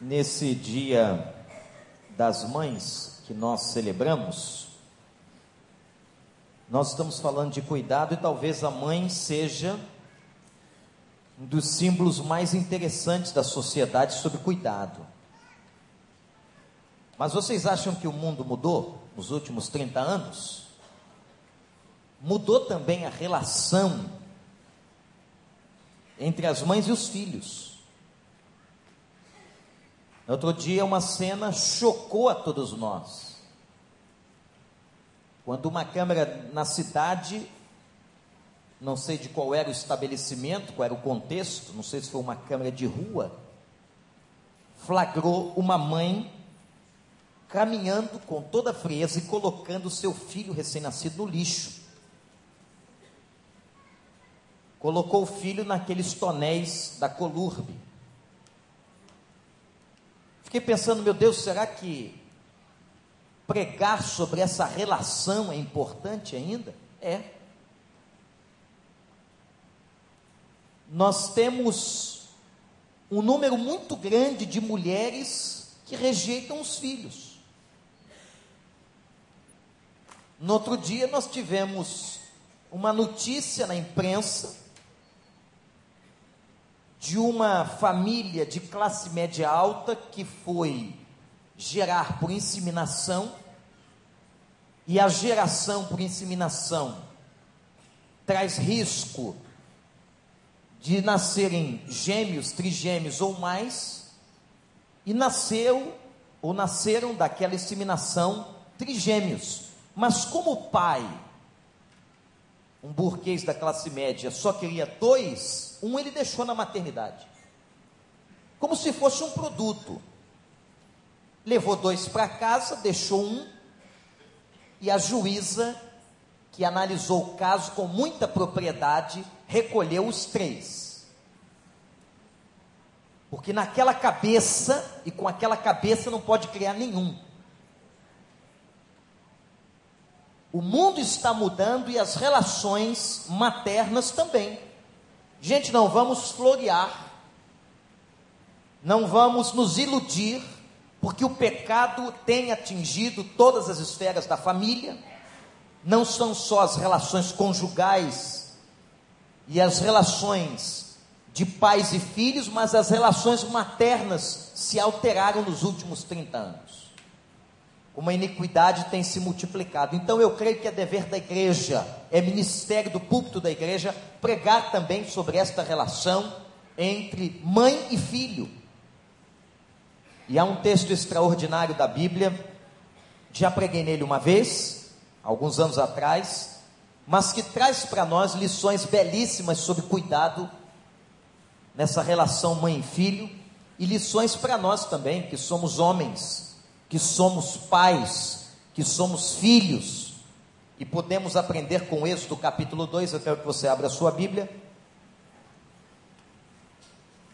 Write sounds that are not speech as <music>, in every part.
nesse dia das mães que nós celebramos, nós estamos falando de cuidado e talvez a mãe seja um dos símbolos mais interessantes da sociedade sobre cuidado. Mas vocês acham que o mundo mudou nos últimos 30 anos? Mudou também a relação entre as mães e os filhos. Outro dia, uma cena chocou a todos nós. Quando uma câmera na cidade, não sei de qual era o estabelecimento, qual era o contexto, não sei se foi uma câmera de rua, flagrou uma mãe caminhando com toda frieza e colocando seu filho recém-nascido no lixo. Colocou o filho naqueles tonéis da colurbe. Fiquei pensando, meu Deus, será que pregar sobre essa relação é importante ainda? É. Nós temos um número muito grande de mulheres que rejeitam os filhos. No outro dia nós tivemos uma notícia na imprensa de uma família de classe média alta que foi gerar por inseminação, e a geração por inseminação traz risco de nascerem gêmeos, trigêmeos ou mais, e nasceu ou nasceram daquela inseminação trigêmeos. Mas como o pai um burguês da classe média só queria dois, um ele deixou na maternidade. Como se fosse um produto. Levou dois para casa, deixou um, e a juíza, que analisou o caso com muita propriedade, recolheu os três. Porque naquela cabeça, e com aquela cabeça não pode criar nenhum. O mundo está mudando e as relações maternas também. Gente, não vamos florear, não vamos nos iludir, porque o pecado tem atingido todas as esferas da família, não são só as relações conjugais e as relações de pais e filhos, mas as relações maternas se alteraram nos últimos 30 anos uma iniquidade tem se multiplicado. Então eu creio que é dever da igreja, é ministério do púlpito da igreja, pregar também sobre esta relação entre mãe e filho. E há um texto extraordinário da Bíblia, já preguei nele uma vez, alguns anos atrás, mas que traz para nós lições belíssimas sobre cuidado nessa relação mãe e filho, e lições para nós também, que somos homens que somos pais, que somos filhos, e podemos aprender com Êxodo capítulo 2. Eu quero que você abra a sua Bíblia.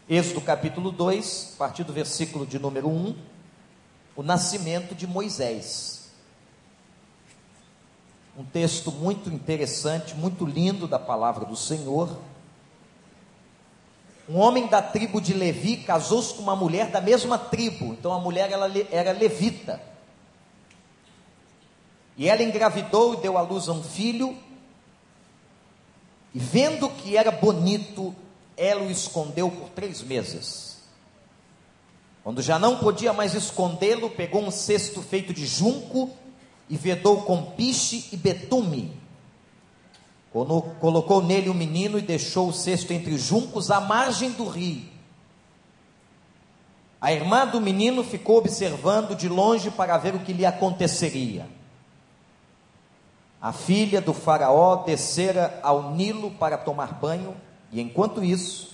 Êxodo capítulo 2, a partir do versículo de número 1, o nascimento de Moisés. Um texto muito interessante, muito lindo da palavra do Senhor um homem da tribo de Levi casou-se com uma mulher da mesma tribo, então a mulher ela era levita. E ela engravidou e deu à luz a um filho, e vendo que era bonito, ela o escondeu por três meses. Quando já não podia mais escondê-lo, pegou um cesto feito de junco e vedou com piche e betume colocou nele o um menino e deixou o cesto entre juncos à margem do rio. A irmã do menino ficou observando de longe para ver o que lhe aconteceria. A filha do Faraó descera ao Nilo para tomar banho, e enquanto isso,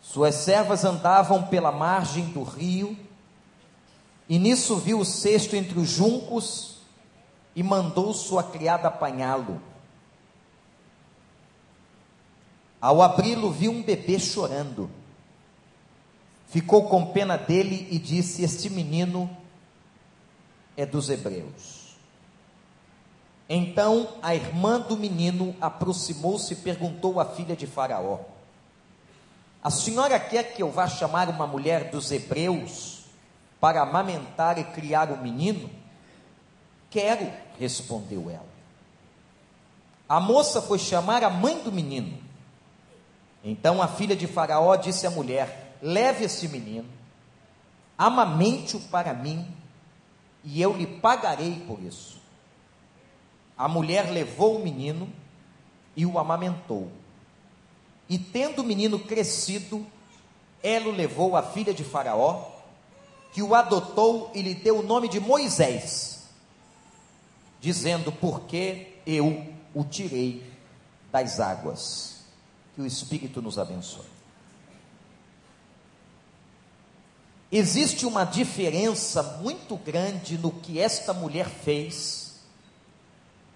suas servas andavam pela margem do rio, e nisso viu o cesto entre os juncos e mandou sua criada apanhá-lo. Ao abri-lo, viu um bebê chorando. Ficou com pena dele e disse: Este menino é dos hebreus. Então a irmã do menino aproximou-se e perguntou à filha de Faraó: A senhora quer que eu vá chamar uma mulher dos hebreus para amamentar e criar um menino? Quero, respondeu ela. A moça foi chamar a mãe do menino. Então a filha de Faraó disse à mulher: Leve esse menino, amamente-o para mim, e eu lhe pagarei por isso. A mulher levou o menino e o amamentou. E tendo o menino crescido, ela o levou à filha de Faraó, que o adotou e lhe deu o nome de Moisés, dizendo: Porque eu o tirei das águas. Que o Espírito nos abençoe. Existe uma diferença muito grande no que esta mulher fez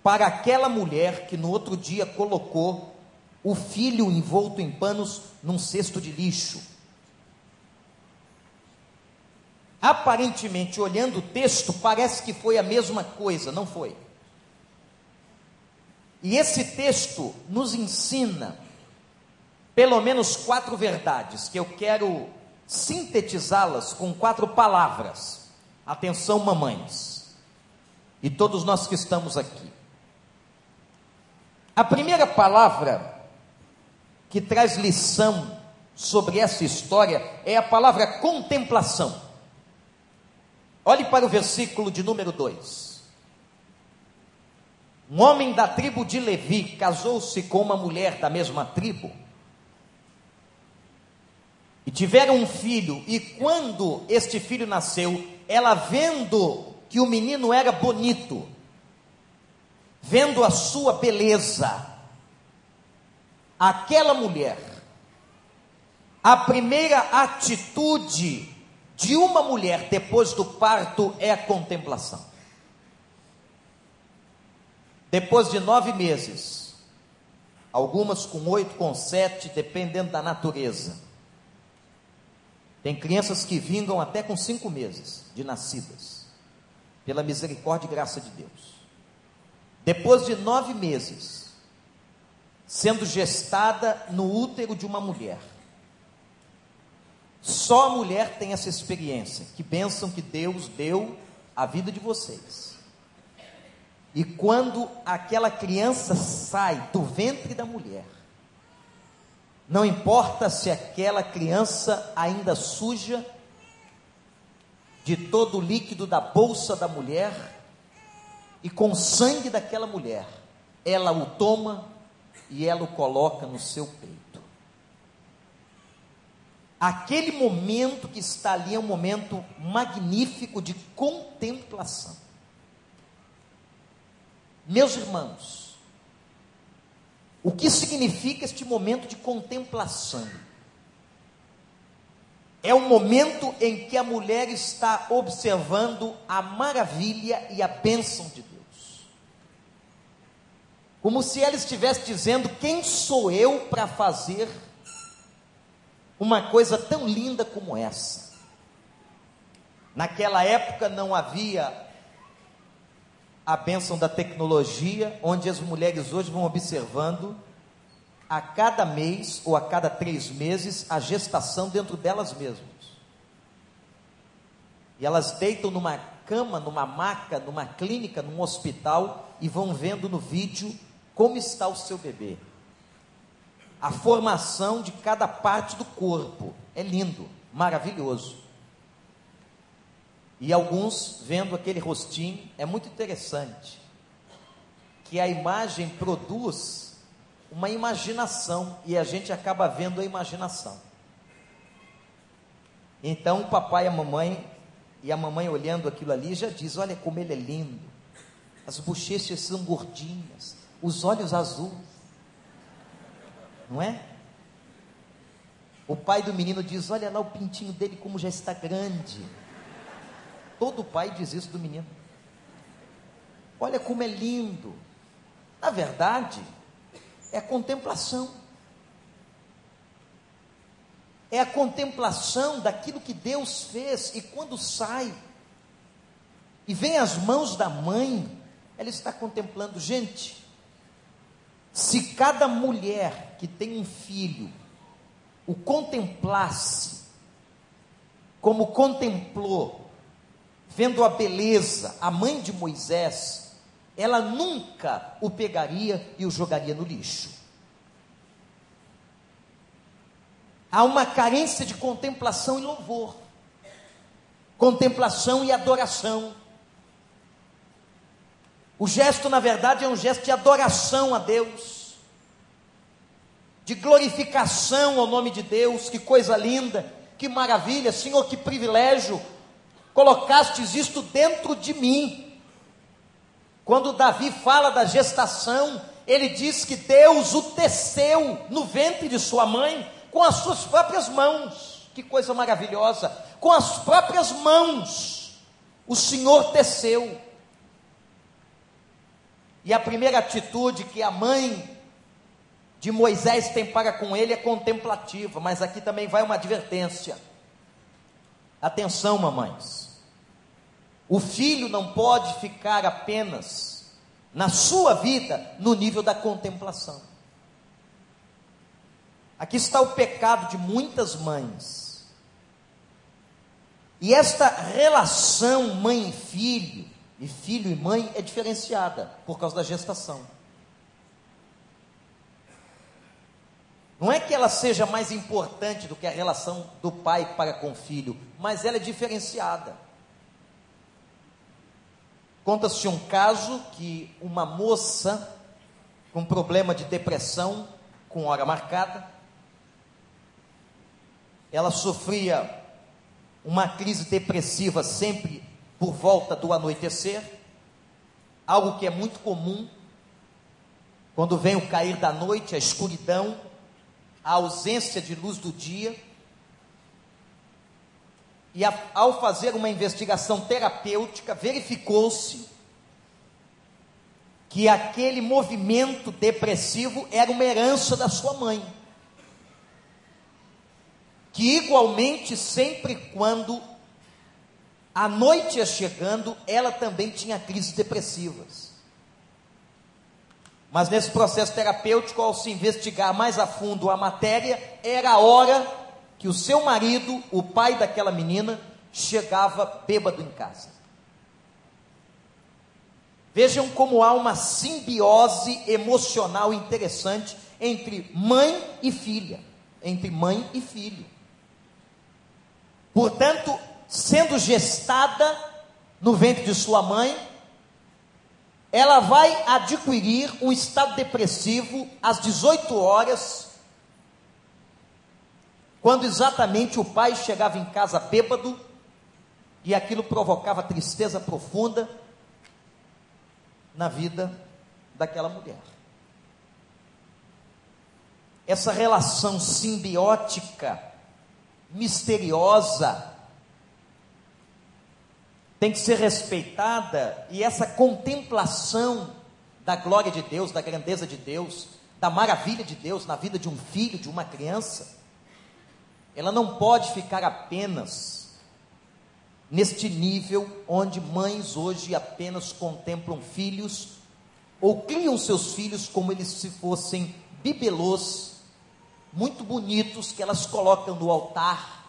para aquela mulher que no outro dia colocou o filho envolto em panos num cesto de lixo. Aparentemente, olhando o texto, parece que foi a mesma coisa, não foi? E esse texto nos ensina pelo menos quatro verdades que eu quero sintetizá-las com quatro palavras. Atenção, mamães, e todos nós que estamos aqui. A primeira palavra que traz lição sobre essa história é a palavra contemplação. Olhe para o versículo de número 2. Um homem da tribo de Levi casou-se com uma mulher da mesma tribo. E tiveram um filho, e quando este filho nasceu, ela vendo que o menino era bonito, vendo a sua beleza, aquela mulher, a primeira atitude de uma mulher depois do parto é a contemplação. Depois de nove meses, algumas com oito, com sete, dependendo da natureza. Tem crianças que vingam até com cinco meses de nascidas, pela misericórdia e graça de Deus. Depois de nove meses, sendo gestada no útero de uma mulher. Só a mulher tem essa experiência. Que pensam que Deus deu a vida de vocês. E quando aquela criança sai do ventre da mulher, não importa se aquela criança ainda suja de todo o líquido da bolsa da mulher, e com o sangue daquela mulher, ela o toma e ela o coloca no seu peito. Aquele momento que está ali é um momento magnífico de contemplação. Meus irmãos, o que significa este momento de contemplação? É o momento em que a mulher está observando a maravilha e a bênção de Deus como se ela estivesse dizendo: Quem sou eu para fazer uma coisa tão linda como essa? Naquela época não havia a bênção da tecnologia, onde as mulheres hoje vão observando a cada mês ou a cada três meses a gestação dentro delas mesmas. E elas deitam numa cama, numa maca, numa clínica, num hospital e vão vendo no vídeo como está o seu bebê. A formação de cada parte do corpo é lindo, maravilhoso. E alguns vendo aquele rostinho é muito interessante, que a imagem produz uma imaginação e a gente acaba vendo a imaginação. Então o papai e a mamãe, e a mamãe olhando aquilo ali, já diz: Olha como ele é lindo, as bochechas são gordinhas, os olhos azuis. Não é? O pai do menino diz: Olha lá o pintinho dele, como já está grande. Todo pai diz isso do menino. Olha como é lindo. Na verdade, é contemplação. É a contemplação daquilo que Deus fez, e quando sai e vem as mãos da mãe, ela está contemplando, gente, se cada mulher que tem um filho o contemplasse, como contemplou, vendo a beleza, a mãe de Moisés, ela nunca o pegaria e o jogaria no lixo. Há uma carência de contemplação e louvor, contemplação e adoração. O gesto, na verdade, é um gesto de adoração a Deus, de glorificação ao nome de Deus. Que coisa linda, que maravilha, Senhor, que privilégio, colocastes isto dentro de mim. Quando Davi fala da gestação, ele diz que Deus o teceu no ventre de sua mãe com as suas próprias mãos. Que coisa maravilhosa! Com as próprias mãos, o Senhor teceu. E a primeira atitude que a mãe de Moisés tem para com ele é contemplativa, mas aqui também vai uma advertência. Atenção, mamães. O filho não pode ficar apenas na sua vida no nível da contemplação. Aqui está o pecado de muitas mães. E esta relação mãe e filho e filho e mãe é diferenciada por causa da gestação. Não é que ela seja mais importante do que a relação do pai para com o filho, mas ela é diferenciada. Conta-se um caso que uma moça com problema de depressão, com hora marcada, ela sofria uma crise depressiva sempre por volta do anoitecer, algo que é muito comum quando vem o cair da noite, a escuridão, a ausência de luz do dia. E a, ao fazer uma investigação terapêutica, verificou-se que aquele movimento depressivo era uma herança da sua mãe. Que igualmente, sempre quando a noite ia chegando, ela também tinha crises depressivas. Mas nesse processo terapêutico, ao se investigar mais a fundo a matéria, era a hora que o seu marido, o pai daquela menina, chegava bêbado em casa. Vejam como há uma simbiose emocional interessante entre mãe e filha, entre mãe e filho. Portanto, sendo gestada no ventre de sua mãe, ela vai adquirir um estado depressivo às 18 horas, quando exatamente o pai chegava em casa bêbado e aquilo provocava tristeza profunda na vida daquela mulher. Essa relação simbiótica, misteriosa, tem que ser respeitada e essa contemplação da glória de Deus, da grandeza de Deus, da maravilha de Deus na vida de um filho, de uma criança, ela não pode ficar apenas neste nível onde mães hoje apenas contemplam filhos ou criam seus filhos como eles se fossem bibelôs muito bonitos que elas colocam no altar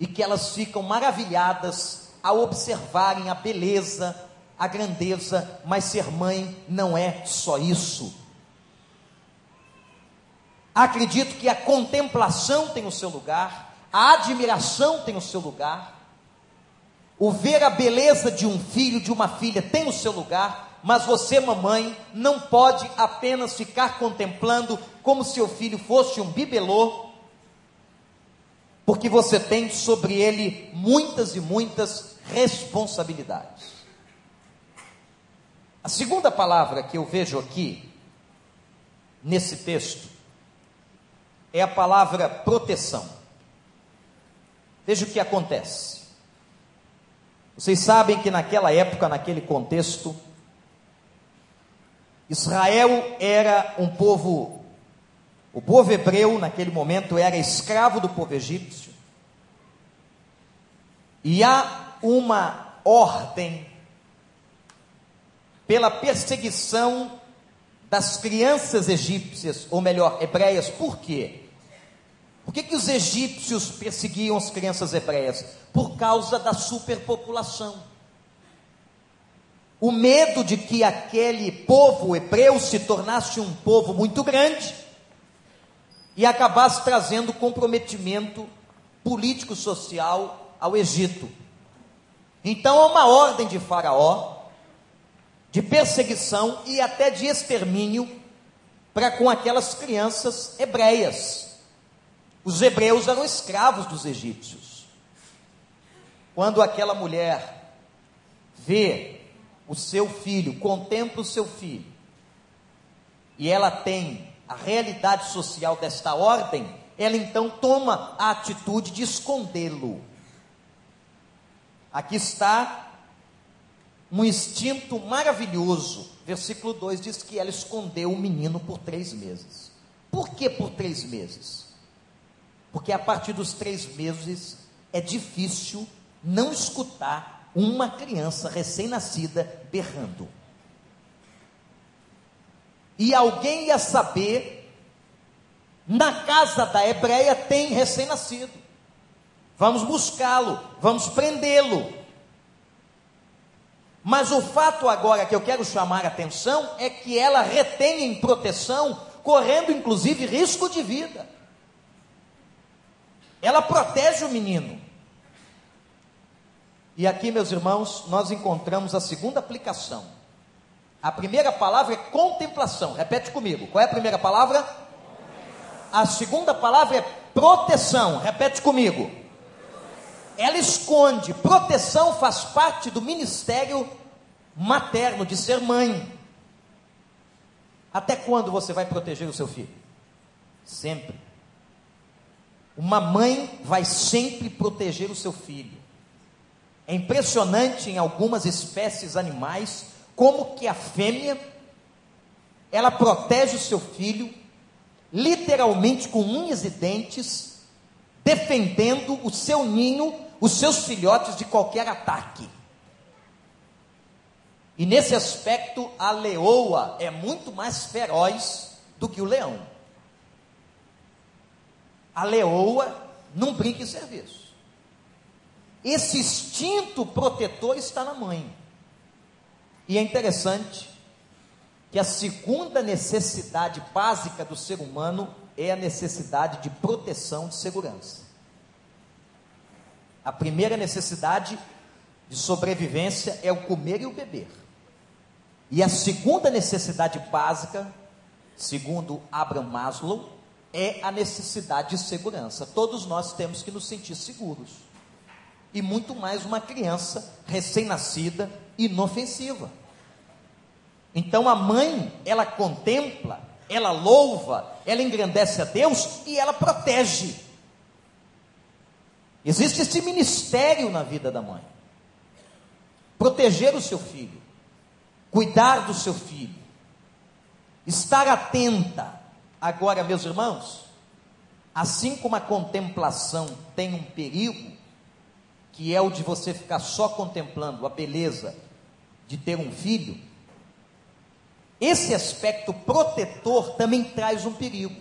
e que elas ficam maravilhadas a observarem a beleza, a grandeza, mas ser mãe não é só isso. Acredito que a contemplação tem o seu lugar, a admiração tem o seu lugar, o ver a beleza de um filho, de uma filha tem o seu lugar, mas você, mamãe, não pode apenas ficar contemplando como se o filho fosse um bibelô, porque você tem sobre ele muitas e muitas responsabilidades. A segunda palavra que eu vejo aqui, nesse texto, é a palavra proteção. Veja o que acontece. Vocês sabem que naquela época, naquele contexto, Israel era um povo, o povo hebreu naquele momento era escravo do povo egípcio. E há uma ordem pela perseguição das crianças egípcias, ou melhor, hebreias, por quê? Por que, que os egípcios perseguiam as crianças hebreias? Por causa da superpopulação. O medo de que aquele povo hebreu se tornasse um povo muito grande e acabasse trazendo comprometimento político-social ao Egito. Então há uma ordem de Faraó de perseguição e até de extermínio para com aquelas crianças hebreias. Os hebreus eram escravos dos egípcios. Quando aquela mulher vê o seu filho, contempla o seu filho, e ela tem a realidade social desta ordem, ela então toma a atitude de escondê-lo. Aqui está um instinto maravilhoso. Versículo 2 diz que ela escondeu o menino por três meses. Por que por três meses? Porque a partir dos três meses é difícil não escutar uma criança recém-nascida berrando. E alguém ia saber, na casa da hebreia tem recém-nascido. Vamos buscá-lo, vamos prendê-lo. Mas o fato agora que eu quero chamar a atenção é que ela retém em proteção, correndo inclusive risco de vida. Ela protege o menino. E aqui, meus irmãos, nós encontramos a segunda aplicação. A primeira palavra é contemplação. Repete comigo. Qual é a primeira palavra? A segunda palavra é proteção. Repete comigo. Ela esconde. Proteção faz parte do ministério materno, de ser mãe. Até quando você vai proteger o seu filho? Sempre. Uma mãe vai sempre proteger o seu filho. É impressionante em algumas espécies animais como que a fêmea ela protege o seu filho literalmente com unhas e dentes, defendendo o seu ninho, os seus filhotes de qualquer ataque. E nesse aspecto, a leoa é muito mais feroz do que o leão. A leoa não brinca em serviço. Esse instinto protetor está na mãe. E é interessante que a segunda necessidade básica do ser humano é a necessidade de proteção de segurança. A primeira necessidade de sobrevivência é o comer e o beber. E a segunda necessidade básica, segundo Abraham Maslow, é a necessidade de segurança. Todos nós temos que nos sentir seguros e muito mais uma criança recém-nascida, inofensiva. Então a mãe, ela contempla, ela louva, ela engrandece a Deus e ela protege. Existe esse ministério na vida da mãe. Proteger o seu filho, cuidar do seu filho, estar atenta. Agora, meus irmãos, assim como a contemplação tem um perigo, que é o de você ficar só contemplando a beleza de ter um filho, esse aspecto protetor também traz um perigo.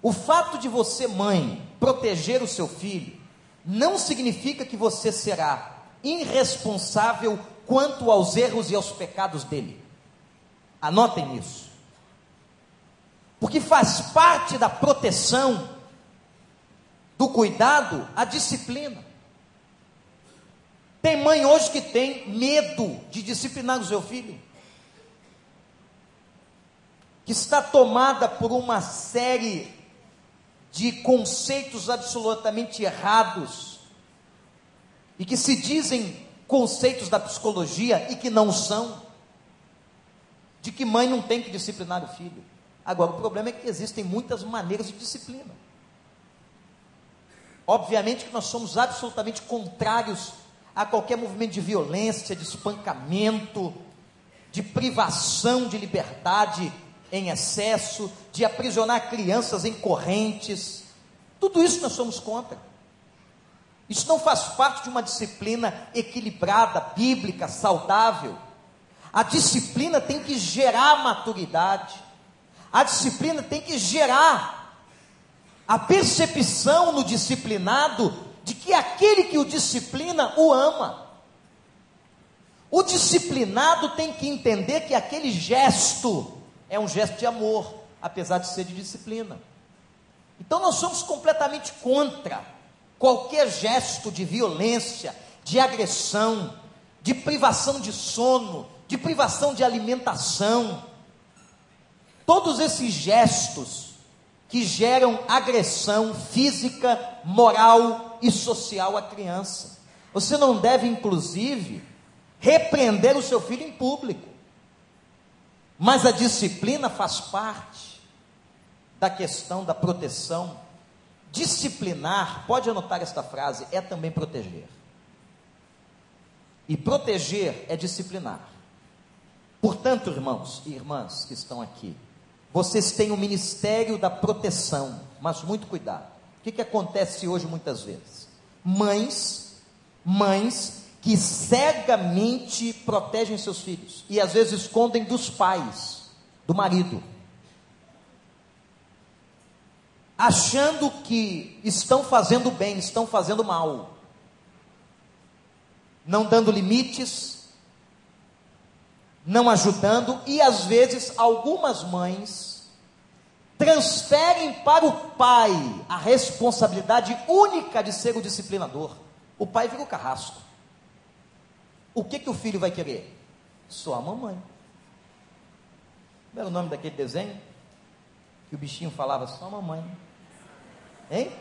O fato de você, mãe, proteger o seu filho, não significa que você será irresponsável quanto aos erros e aos pecados dele. Anotem isso. Porque faz parte da proteção do cuidado a disciplina. Tem mãe hoje que tem medo de disciplinar o seu filho, que está tomada por uma série de conceitos absolutamente errados e que se dizem conceitos da psicologia e que não são, de que mãe não tem que disciplinar o filho. Agora, o problema é que existem muitas maneiras de disciplina. Obviamente que nós somos absolutamente contrários a qualquer movimento de violência, de espancamento, de privação de liberdade em excesso, de aprisionar crianças em correntes. Tudo isso nós somos contra. Isso não faz parte de uma disciplina equilibrada, bíblica, saudável. A disciplina tem que gerar maturidade. A disciplina tem que gerar a percepção no disciplinado de que aquele que o disciplina o ama. O disciplinado tem que entender que aquele gesto é um gesto de amor, apesar de ser de disciplina. Então nós somos completamente contra qualquer gesto de violência, de agressão, de privação de sono, de privação de alimentação. Todos esses gestos que geram agressão física, moral e social à criança. Você não deve, inclusive, repreender o seu filho em público. Mas a disciplina faz parte da questão da proteção. Disciplinar, pode anotar esta frase, é também proteger. E proteger é disciplinar. Portanto, irmãos e irmãs que estão aqui, vocês têm o ministério da proteção, mas muito cuidado. O que, que acontece hoje muitas vezes? Mães, mães que cegamente protegem seus filhos e às vezes escondem dos pais, do marido, achando que estão fazendo bem, estão fazendo mal, não dando limites, não ajudando, e às vezes algumas mães transferem para o pai a responsabilidade única de ser o disciplinador. O pai vira o carrasco. O que, que o filho vai querer? Só a mamãe. Como era o nome daquele desenho? Que o bichinho falava só a mamãe. Hein?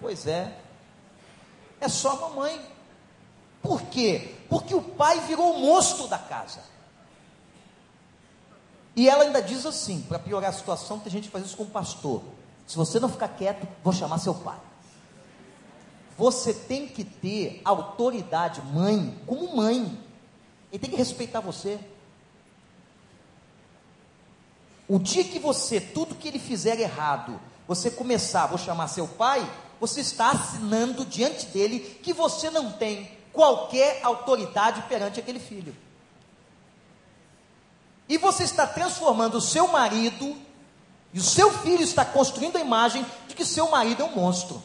Pois é. É só a mamãe. Por quê? Porque o pai virou o monstro da casa. E ela ainda diz assim, para piorar a situação, tem gente que faz isso com o pastor. Se você não ficar quieto, vou chamar seu pai. Você tem que ter autoridade, mãe, como mãe. Ele tem que respeitar você. O dia que você, tudo que ele fizer errado, você começar, vou chamar seu pai, você está assinando diante dele que você não tem qualquer autoridade perante aquele filho. E você está transformando o seu marido, e o seu filho está construindo a imagem de que seu marido é um monstro.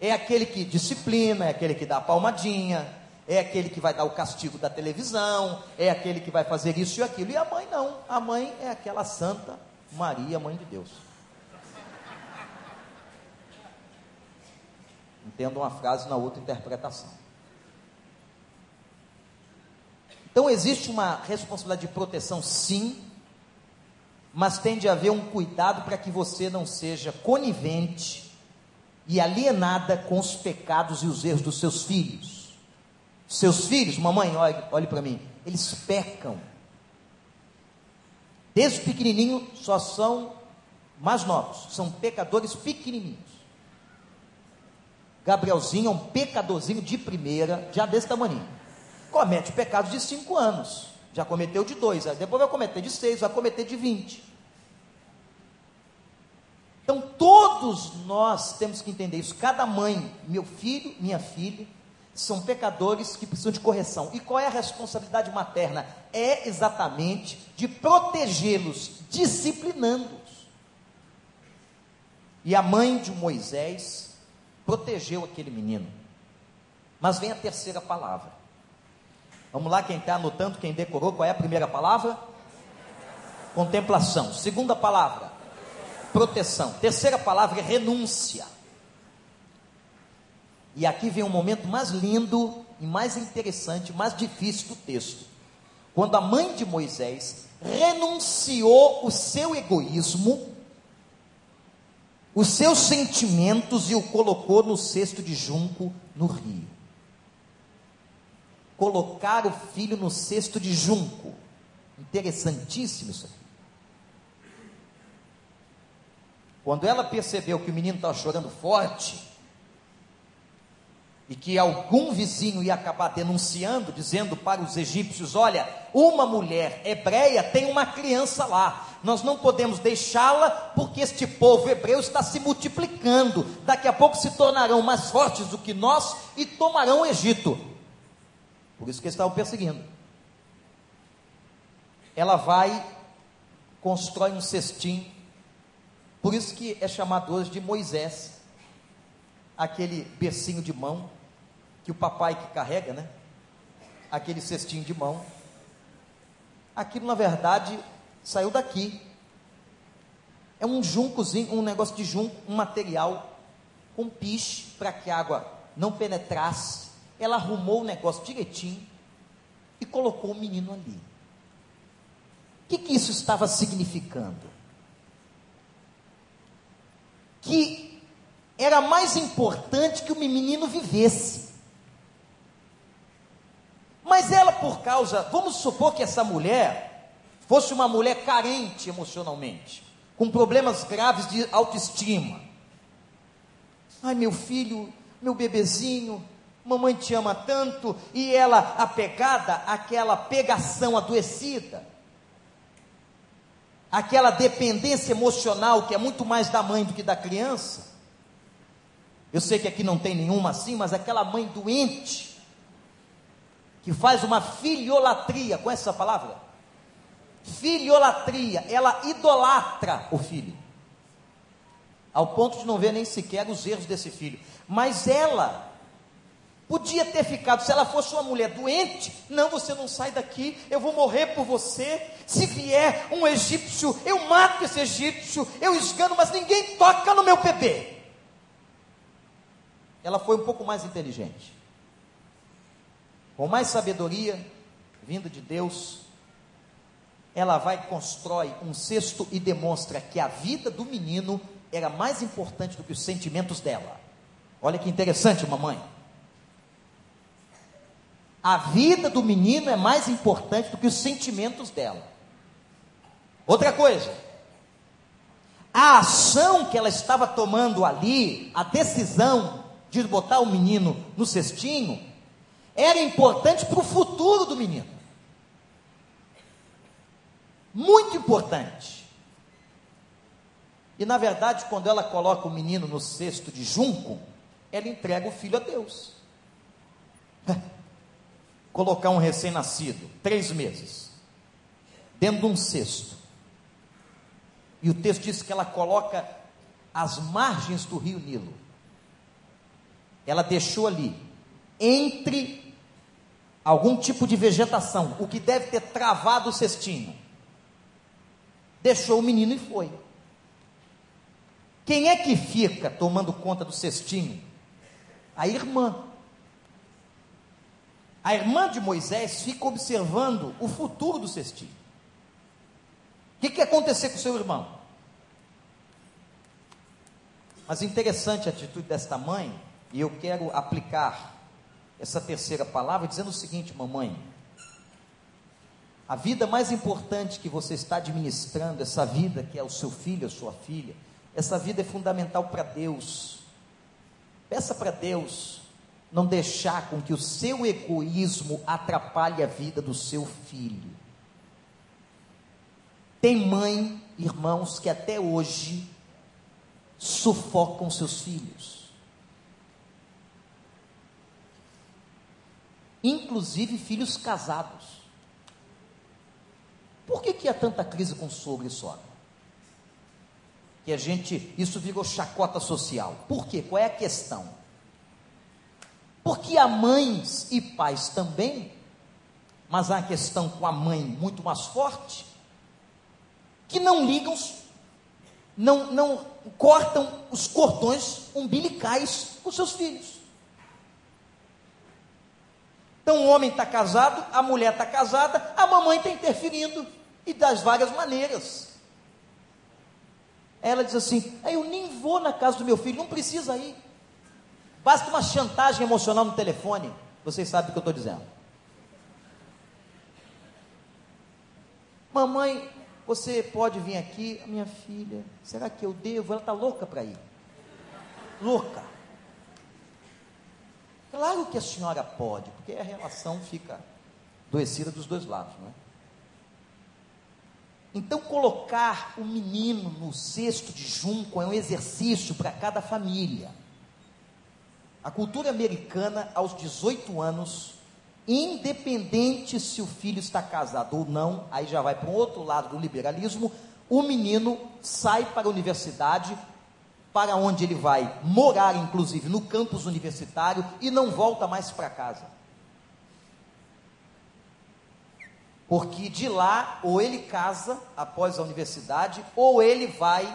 É aquele que disciplina, é aquele que dá a palmadinha, é aquele que vai dar o castigo da televisão, é aquele que vai fazer isso e aquilo. E a mãe não. A mãe é aquela santa Maria, mãe de Deus. Entenda uma frase na outra interpretação. Então existe uma responsabilidade de proteção, sim, mas tem de haver um cuidado para que você não seja conivente e alienada com os pecados e os erros dos seus filhos. Seus filhos, mamãe, olhe, olhe para mim, eles pecam. Desde pequenininho só são mais novos, são pecadores pequenininhos. Gabrielzinho é um pecadorzinho de primeira, já desse tamanho. Comete pecados de cinco anos. Já cometeu de dois, depois vai cometer de seis, vai cometer de vinte. Então todos nós temos que entender isso. Cada mãe, meu filho, minha filha, são pecadores que precisam de correção. E qual é a responsabilidade materna? É exatamente de protegê-los, disciplinando-os. E a mãe de Moisés protegeu aquele menino. Mas vem a terceira palavra. Vamos lá, quem está anotando, quem decorou, qual é a primeira palavra? Contemplação. Segunda palavra, proteção. Terceira palavra é renúncia. E aqui vem um momento mais lindo e mais interessante, mais difícil do texto. Quando a mãe de Moisés renunciou o seu egoísmo os seus sentimentos e o colocou no cesto de junco no rio. Colocar o filho no cesto de junco. Interessantíssimo isso aqui. Quando ela percebeu que o menino estava chorando forte, e que algum vizinho ia acabar denunciando, dizendo para os egípcios: olha, uma mulher hebreia tem uma criança lá, nós não podemos deixá-la, porque este povo hebreu está se multiplicando, daqui a pouco se tornarão mais fortes do que nós e tomarão o Egito. Por isso que eles estavam perseguindo. Ela vai, constrói um cestim, Por isso que é chamado hoje de Moisés, aquele bercinho de mão que o papai que carrega, né? Aquele cestinho de mão. Aquilo na verdade saiu daqui. É um juncozinho, um negócio de junco, um material com piche para que a água não penetrasse. Ela arrumou o negócio direitinho e colocou o menino ali. O que, que isso estava significando? Que era mais importante que o menino vivesse. Mas ela, por causa, vamos supor que essa mulher fosse uma mulher carente emocionalmente, com problemas graves de autoestima. Ai, meu filho, meu bebezinho, mamãe te ama tanto, e ela apegada àquela pegação adoecida, aquela dependência emocional que é muito mais da mãe do que da criança. Eu sei que aqui não tem nenhuma assim, mas aquela mãe doente, que faz uma filiolatria, com essa palavra? Filiolatria, ela idolatra o filho, ao ponto de não ver nem sequer os erros desse filho, mas ela Podia ter ficado, se ela fosse uma mulher doente, não, você não sai daqui, eu vou morrer por você. Se vier um egípcio, eu mato esse egípcio, eu esgano, mas ninguém toca no meu bebê. Ela foi um pouco mais inteligente, com mais sabedoria, vinda de Deus, ela vai constrói um cesto e demonstra que a vida do menino era mais importante do que os sentimentos dela. Olha que interessante, mamãe. A vida do menino é mais importante do que os sentimentos dela. Outra coisa, a ação que ela estava tomando ali, a decisão de botar o menino no cestinho, era importante para o futuro do menino. Muito importante. E na verdade, quando ela coloca o menino no cesto de junco, ela entrega o filho a Deus. <laughs> colocar um recém-nascido, três meses, dentro de um cesto. E o texto diz que ela coloca as margens do rio Nilo. Ela deixou ali, entre algum tipo de vegetação, o que deve ter travado o cestinho. Deixou o menino e foi. Quem é que fica tomando conta do cestinho? A irmã. A irmã de Moisés fica observando o futuro do cestinho. O que, que ia acontecer com seu irmão? Mas interessante a atitude desta mãe, e eu quero aplicar essa terceira palavra dizendo o seguinte, mamãe: a vida mais importante que você está administrando, essa vida que é o seu filho, a sua filha, essa vida é fundamental para Deus. Peça para Deus não deixar com que o seu egoísmo atrapalhe a vida do seu filho. Tem mãe, irmãos, que até hoje sufocam seus filhos. Inclusive filhos casados. Por que, que há tanta crise com sogro e sogra? Que a gente, isso virou chacota social. Por quê? Qual é a questão? Porque há mães e pais também, mas há uma questão com a mãe muito mais forte, que não ligam, não, não cortam os cordões umbilicais com seus filhos. Então o homem está casado, a mulher está casada, a mamãe está interferindo, e das várias maneiras. Ela diz assim: eu nem vou na casa do meu filho, não precisa ir. Basta uma chantagem emocional no telefone. Vocês sabem o que eu estou dizendo. Mamãe, você pode vir aqui? Minha filha, será que eu devo? Ela está louca para ir. Louca. Claro que a senhora pode, porque a relação fica adoecida dos dois lados, não é? Então, colocar o menino no cesto de junco é um exercício para cada família. A cultura americana, aos 18 anos, independente se o filho está casado ou não, aí já vai para um outro lado do liberalismo, o menino sai para a universidade, para onde ele vai morar, inclusive no campus universitário, e não volta mais para casa. Porque de lá, ou ele casa após a universidade, ou ele vai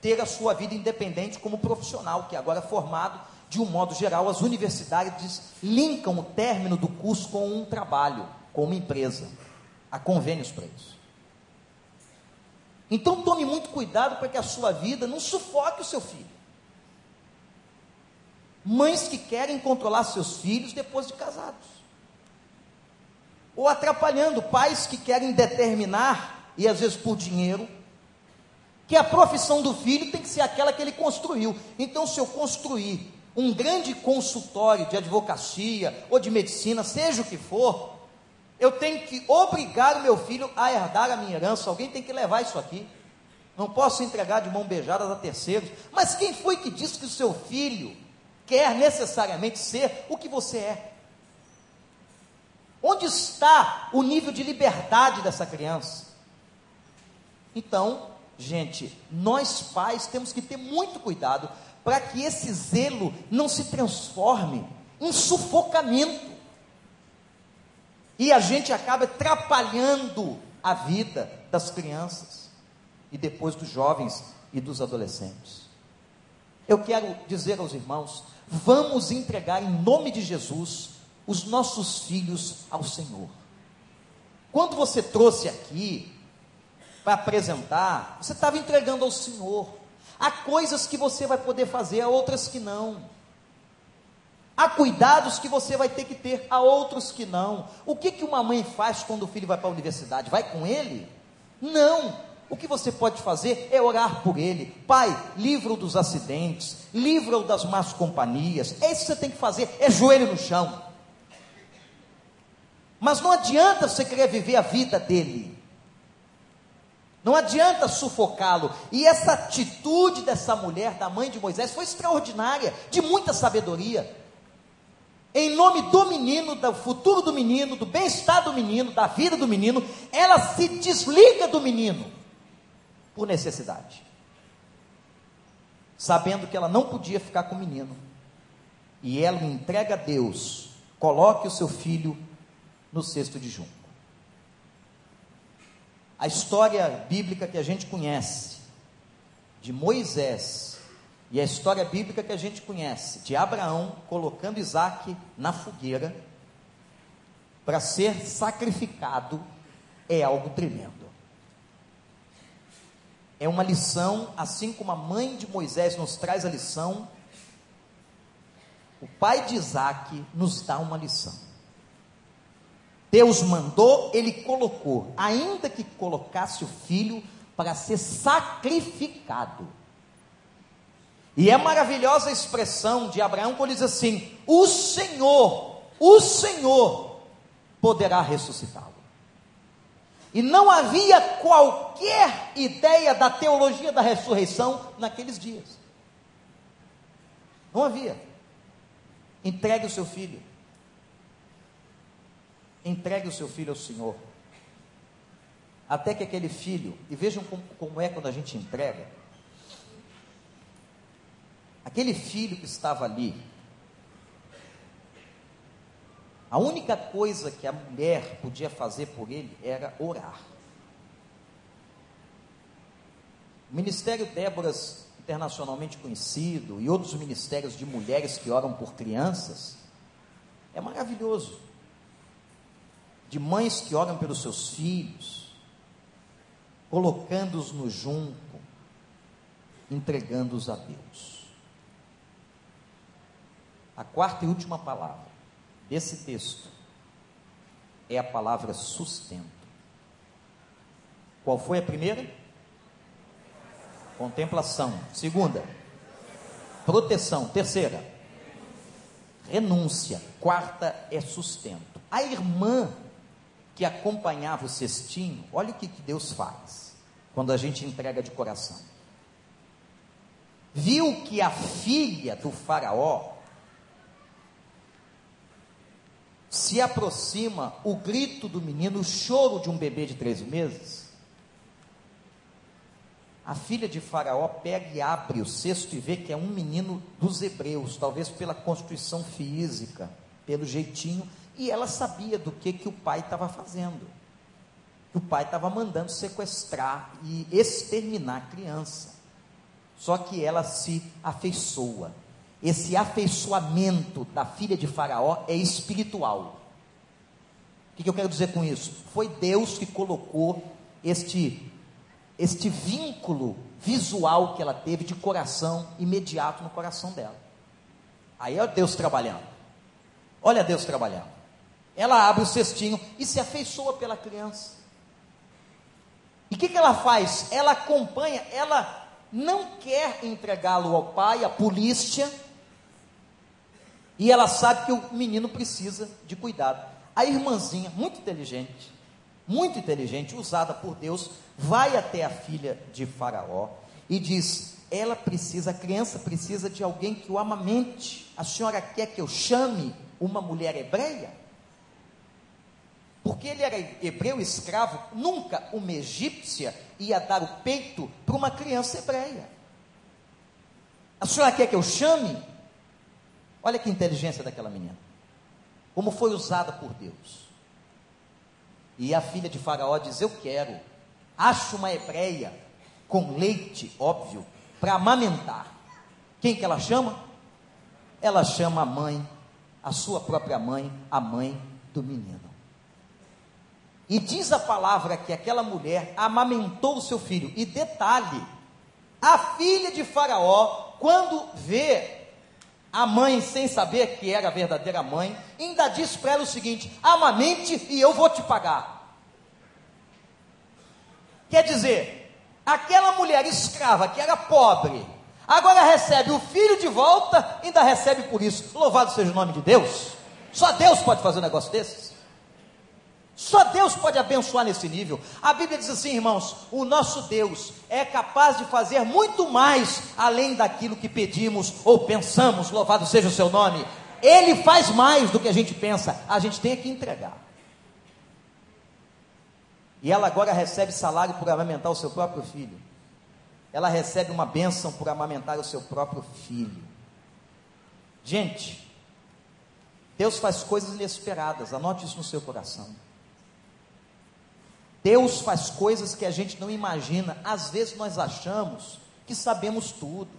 ter a sua vida independente como profissional, que agora é formado, de um modo geral, as universidades linkam o término do curso com um trabalho, com uma empresa. Há convênios para isso. Então tome muito cuidado para que a sua vida não sufoque o seu filho. Mães que querem controlar seus filhos depois de casados. Ou atrapalhando pais que querem determinar, e às vezes por dinheiro, que a profissão do filho tem que ser aquela que ele construiu. Então, se eu construir um grande consultório de advocacia ou de medicina, seja o que for, eu tenho que obrigar o meu filho a herdar a minha herança. Alguém tem que levar isso aqui. Não posso entregar de mão beijada a terceiros. Mas quem foi que disse que o seu filho quer necessariamente ser o que você é? Onde está o nível de liberdade dessa criança? Então, gente, nós pais temos que ter muito cuidado para que esse zelo não se transforme em sufocamento e a gente acaba atrapalhando a vida das crianças e depois dos jovens e dos adolescentes. Eu quero dizer aos irmãos: vamos entregar em nome de Jesus os nossos filhos ao Senhor. Quando você trouxe aqui para apresentar, você estava entregando ao Senhor. Há coisas que você vai poder fazer, há outras que não. Há cuidados que você vai ter que ter, há outros que não. O que, que uma mãe faz quando o filho vai para a universidade? Vai com ele? Não. O que você pode fazer é orar por ele. Pai, livra-o dos acidentes, livra-o das más companhias. É isso que você tem que fazer, é joelho no chão. Mas não adianta você querer viver a vida dele. Não adianta sufocá-lo. E essa atitude dessa mulher, da mãe de Moisés, foi extraordinária, de muita sabedoria em nome do menino, do futuro do menino, do bem-estar do menino, da vida do menino, ela se desliga do menino por necessidade, sabendo que ela não podia ficar com o menino, e ela entrega a Deus: coloque o seu filho no cesto de junco. A história bíblica que a gente conhece de Moisés e a história bíblica que a gente conhece de Abraão colocando Isaac na fogueira para ser sacrificado é algo tremendo. É uma lição, assim como a mãe de Moisés nos traz a lição, o pai de Isaac nos dá uma lição. Deus mandou, ele colocou, ainda que colocasse o filho para ser sacrificado. E é maravilhosa a expressão de Abraão quando diz assim: O Senhor, o Senhor poderá ressuscitá-lo. E não havia qualquer ideia da teologia da ressurreição naqueles dias. Não havia. Entregue o seu filho. Entregue o seu filho ao Senhor. Até que aquele filho, e vejam como, como é quando a gente entrega Aquele filho que estava ali, a única coisa que a mulher podia fazer por ele era orar. O Ministério Déboras, internacionalmente conhecido, e outros ministérios de mulheres que oram por crianças, é maravilhoso. De mães que oram pelos seus filhos, colocando-os no junco, entregando-os a Deus. A quarta e última palavra desse texto é a palavra sustento. Qual foi a primeira? Contemplação. Segunda, proteção. Terceira, renúncia. Quarta é sustento. A irmã que acompanhava o cestinho, olha o que, que Deus faz quando a gente entrega de coração. Viu que a filha do Faraó se aproxima o grito do menino, o choro de um bebê de três meses. a filha de Faraó pega e abre o cesto e vê que é um menino dos hebreus, talvez pela constituição física, pelo jeitinho, e ela sabia do que, que o pai estava fazendo. Que o pai estava mandando sequestrar e exterminar a criança. Só que ela se afeiçoa. Esse afeiçoamento da filha de Faraó é espiritual. O que, que eu quero dizer com isso? Foi Deus que colocou este este vínculo visual que ela teve de coração imediato no coração dela. Aí é Deus trabalhando. Olha Deus trabalhando. Ela abre o cestinho e se afeiçoa pela criança. E o que, que ela faz? Ela acompanha, ela não quer entregá-lo ao pai, à polícia, e ela sabe que o menino precisa de cuidado. A irmãzinha, muito inteligente, muito inteligente, usada por Deus, vai até a filha de Faraó e diz: ela precisa, a criança precisa de alguém que o amamente. A senhora quer que eu chame uma mulher hebreia? Porque ele era hebreu escravo, nunca uma egípcia ia dar o peito para uma criança hebreia. A senhora quer que eu chame? Olha que inteligência daquela menina. Como foi usada por Deus. E a filha de Faraó diz: Eu quero acha uma hebreia com leite, óbvio, para amamentar. Quem que ela chama? Ela chama a mãe, a sua própria mãe, a mãe do menino. E diz a palavra que aquela mulher amamentou o seu filho. E detalhe: a filha de Faraó, quando vê a mãe, sem saber que era a verdadeira mãe, ainda diz para ela o seguinte: amamente e eu vou te pagar. Quer dizer, aquela mulher escrava que era pobre, agora recebe o filho de volta, ainda recebe por isso. Louvado seja o nome de Deus. Só Deus pode fazer um negócio desses. Só Deus pode abençoar nesse nível. A Bíblia diz assim, irmãos: o nosso Deus é capaz de fazer muito mais além daquilo que pedimos ou pensamos. Louvado seja o seu nome. Ele faz mais do que a gente pensa. A gente tem que entregar. E ela agora recebe salário por amamentar o seu próprio filho. Ela recebe uma bênção por amamentar o seu próprio filho. Gente, Deus faz coisas inesperadas, anote isso no seu coração. Deus faz coisas que a gente não imagina. Às vezes nós achamos que sabemos tudo.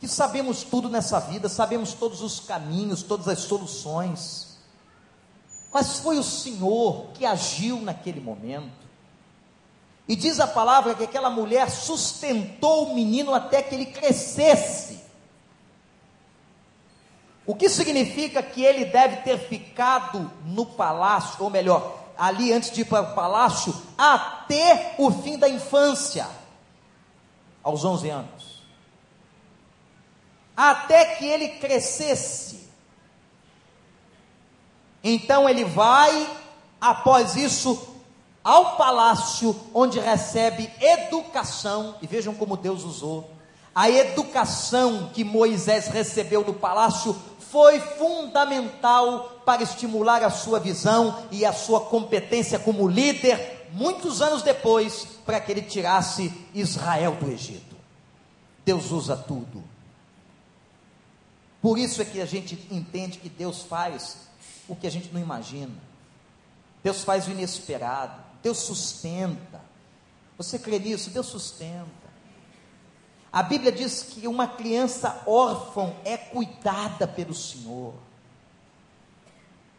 Que sabemos tudo nessa vida, sabemos todos os caminhos, todas as soluções. Mas foi o Senhor que agiu naquele momento. E diz a palavra que aquela mulher sustentou o menino até que ele crescesse. O que significa que ele deve ter ficado no palácio, ou melhor, ali antes de ir para o palácio, até o fim da infância, aos 11 anos. Até que ele crescesse. Então ele vai, após isso, ao palácio, onde recebe educação, e vejam como Deus usou. A educação que Moisés recebeu no palácio foi fundamental para estimular a sua visão e a sua competência como líder, muitos anos depois, para que ele tirasse Israel do Egito. Deus usa tudo. Por isso é que a gente entende que Deus faz o que a gente não imagina. Deus faz o inesperado. Deus sustenta. Você crê nisso? Deus sustenta. A Bíblia diz que uma criança órfã é cuidada pelo Senhor.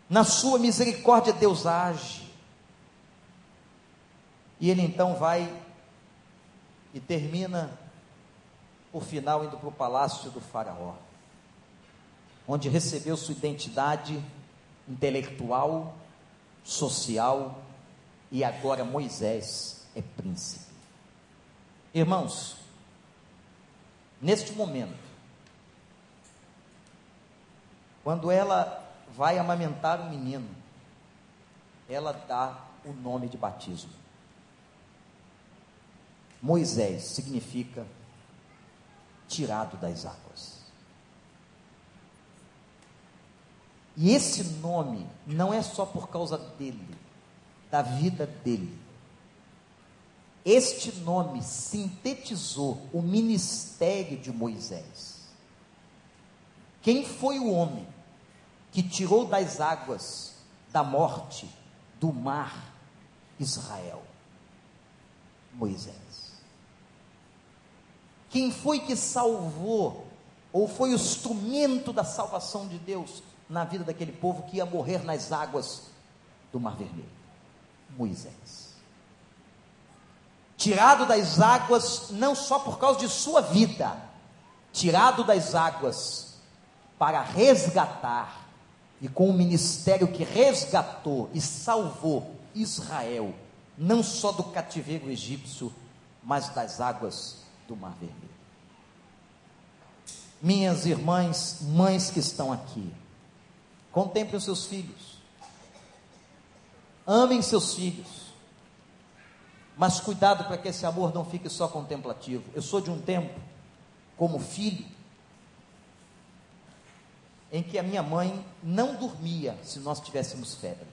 Na sua misericórdia, Deus age. E ele então vai e termina, por final, indo para o palácio do Faraó, onde recebeu sua identidade intelectual, social e agora Moisés é príncipe. Irmãos, neste momento, quando ela vai amamentar o menino, ela dá o nome de batismo. Moisés significa tirado das águas. E esse nome não é só por causa dele, da vida dele. Este nome sintetizou o ministério de Moisés. Quem foi o homem que tirou das águas da morte, do mar, Israel? Moisés. Quem foi que salvou, ou foi o instrumento da salvação de Deus na vida daquele povo que ia morrer nas águas do Mar Vermelho? Moisés. Tirado das águas, não só por causa de sua vida, tirado das águas para resgatar, e com o ministério que resgatou e salvou Israel, não só do cativeiro egípcio, mas das águas do Mar Vermelho. Minhas irmãs, mães que estão aqui, contemplem seus filhos, amem seus filhos, mas cuidado para que esse amor não fique só contemplativo. Eu sou de um tempo, como filho, em que a minha mãe não dormia se nós tivéssemos febre.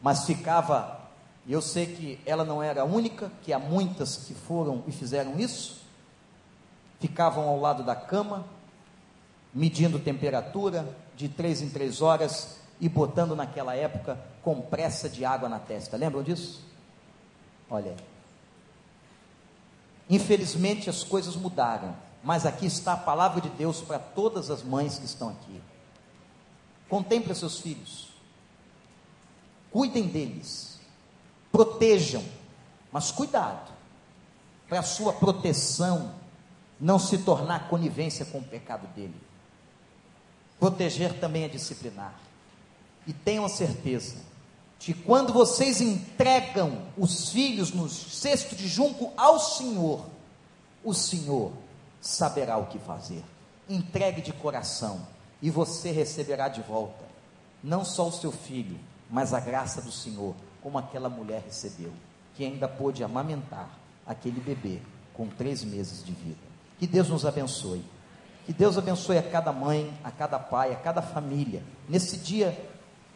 Mas ficava eu sei que ela não era a única, que há muitas que foram e fizeram isso. Ficavam ao lado da cama, medindo temperatura de três em três horas e botando naquela época compressa de água na testa. Lembram disso? Olha. Infelizmente as coisas mudaram, mas aqui está a palavra de Deus para todas as mães que estão aqui. Contemple seus filhos. Cuidem deles protejam, mas cuidado, para a sua proteção não se tornar conivência com o pecado dele. Proteger também é disciplinar. E tenham a certeza de que quando vocês entregam os filhos no cesto de junco ao Senhor, o Senhor saberá o que fazer. Entregue de coração e você receberá de volta não só o seu filho, mas a graça do Senhor como aquela mulher recebeu, que ainda pôde amamentar aquele bebê com três meses de vida. Que Deus nos abençoe. Que Deus abençoe a cada mãe, a cada pai, a cada família, nesse dia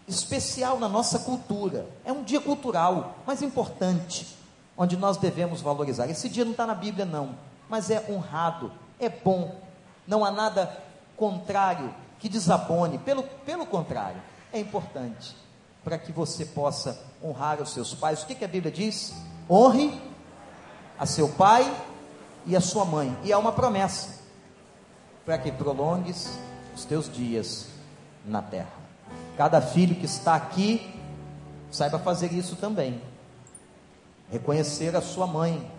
especial na nossa cultura. É um dia cultural, mas importante, onde nós devemos valorizar. Esse dia não está na Bíblia, não, mas é honrado, é bom, não há nada contrário que desabone, pelo, pelo contrário, é importante para que você possa honrar os seus pais. O que, que a Bíblia diz? Honre a seu pai e a sua mãe. E há uma promessa para que prolongues os teus dias na terra. Cada filho que está aqui, saiba fazer isso também. Reconhecer a sua mãe,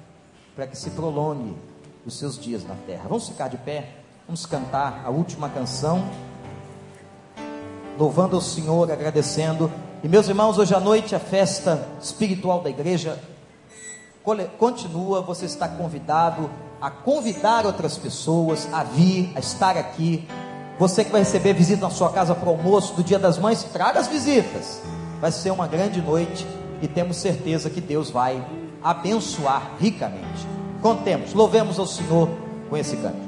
para que se prolongue os seus dias na terra. Vamos ficar de pé, vamos cantar a última canção, louvando ao Senhor, agradecendo. E meus irmãos, hoje à noite a festa espiritual da igreja continua. Você está convidado a convidar outras pessoas a vir, a estar aqui. Você que vai receber visita na sua casa para o almoço do Dia das Mães, traga as visitas. Vai ser uma grande noite e temos certeza que Deus vai abençoar ricamente. Contemos, louvemos ao Senhor com esse canto.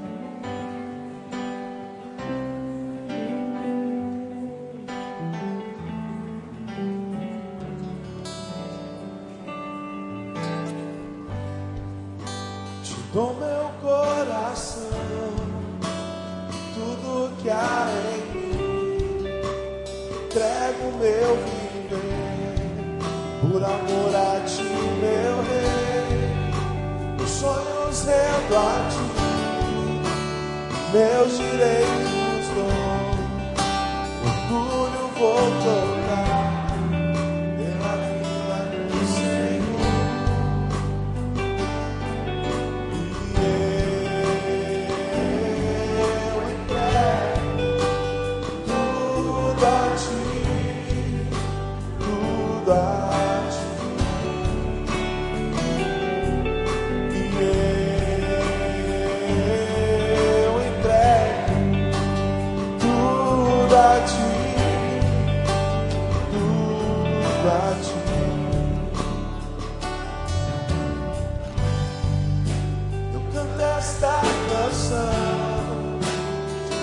esta canção.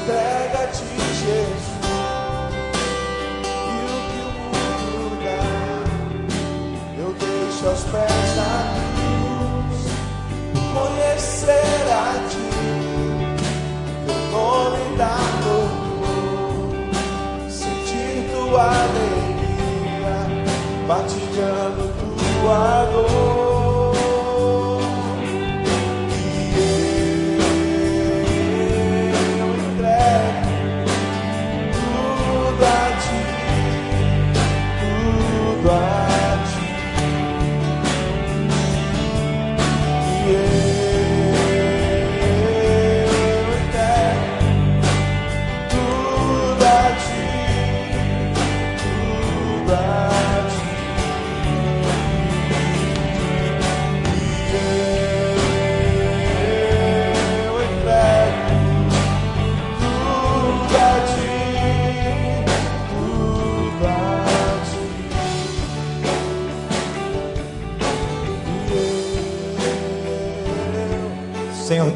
entrega-te Jesus. e o que o mundo dá eu deixo aos pés da cruz, conhecer a ti, teu nome dá louvor, sentir tua alegria, partilhando tua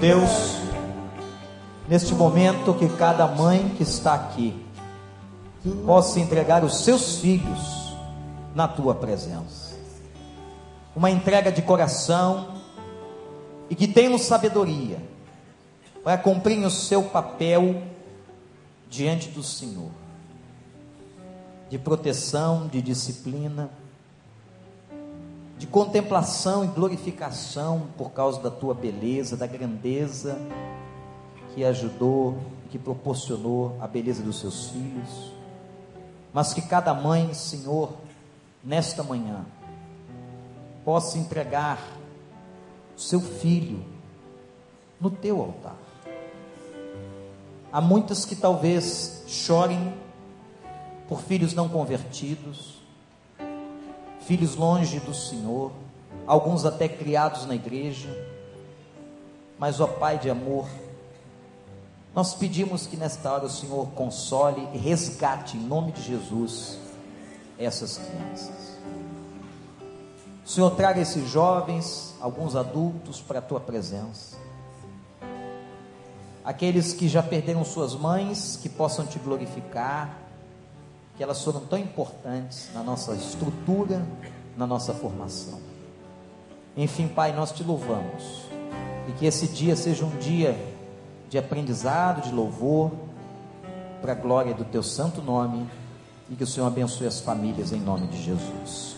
Deus, neste momento que cada mãe que está aqui possa entregar os seus filhos na tua presença. Uma entrega de coração e que tenham sabedoria para cumprir o seu papel diante do Senhor, de proteção, de disciplina de contemplação e glorificação por causa da tua beleza, da grandeza que ajudou, que proporcionou a beleza dos seus filhos. Mas que cada mãe, Senhor, nesta manhã, possa entregar o seu filho no teu altar. Há muitas que talvez chorem por filhos não convertidos, filhos longe do Senhor, alguns até criados na igreja, mas, ó Pai de amor, nós pedimos que nesta hora o Senhor console e resgate em nome de Jesus essas crianças. O Senhor traga esses jovens, alguns adultos para a tua presença. Aqueles que já perderam suas mães, que possam te glorificar, que elas foram tão importantes na nossa estrutura, na nossa formação. Enfim, Pai, nós te louvamos e que esse dia seja um dia de aprendizado, de louvor, para a glória do teu santo nome e que o Senhor abençoe as famílias em nome de Jesus.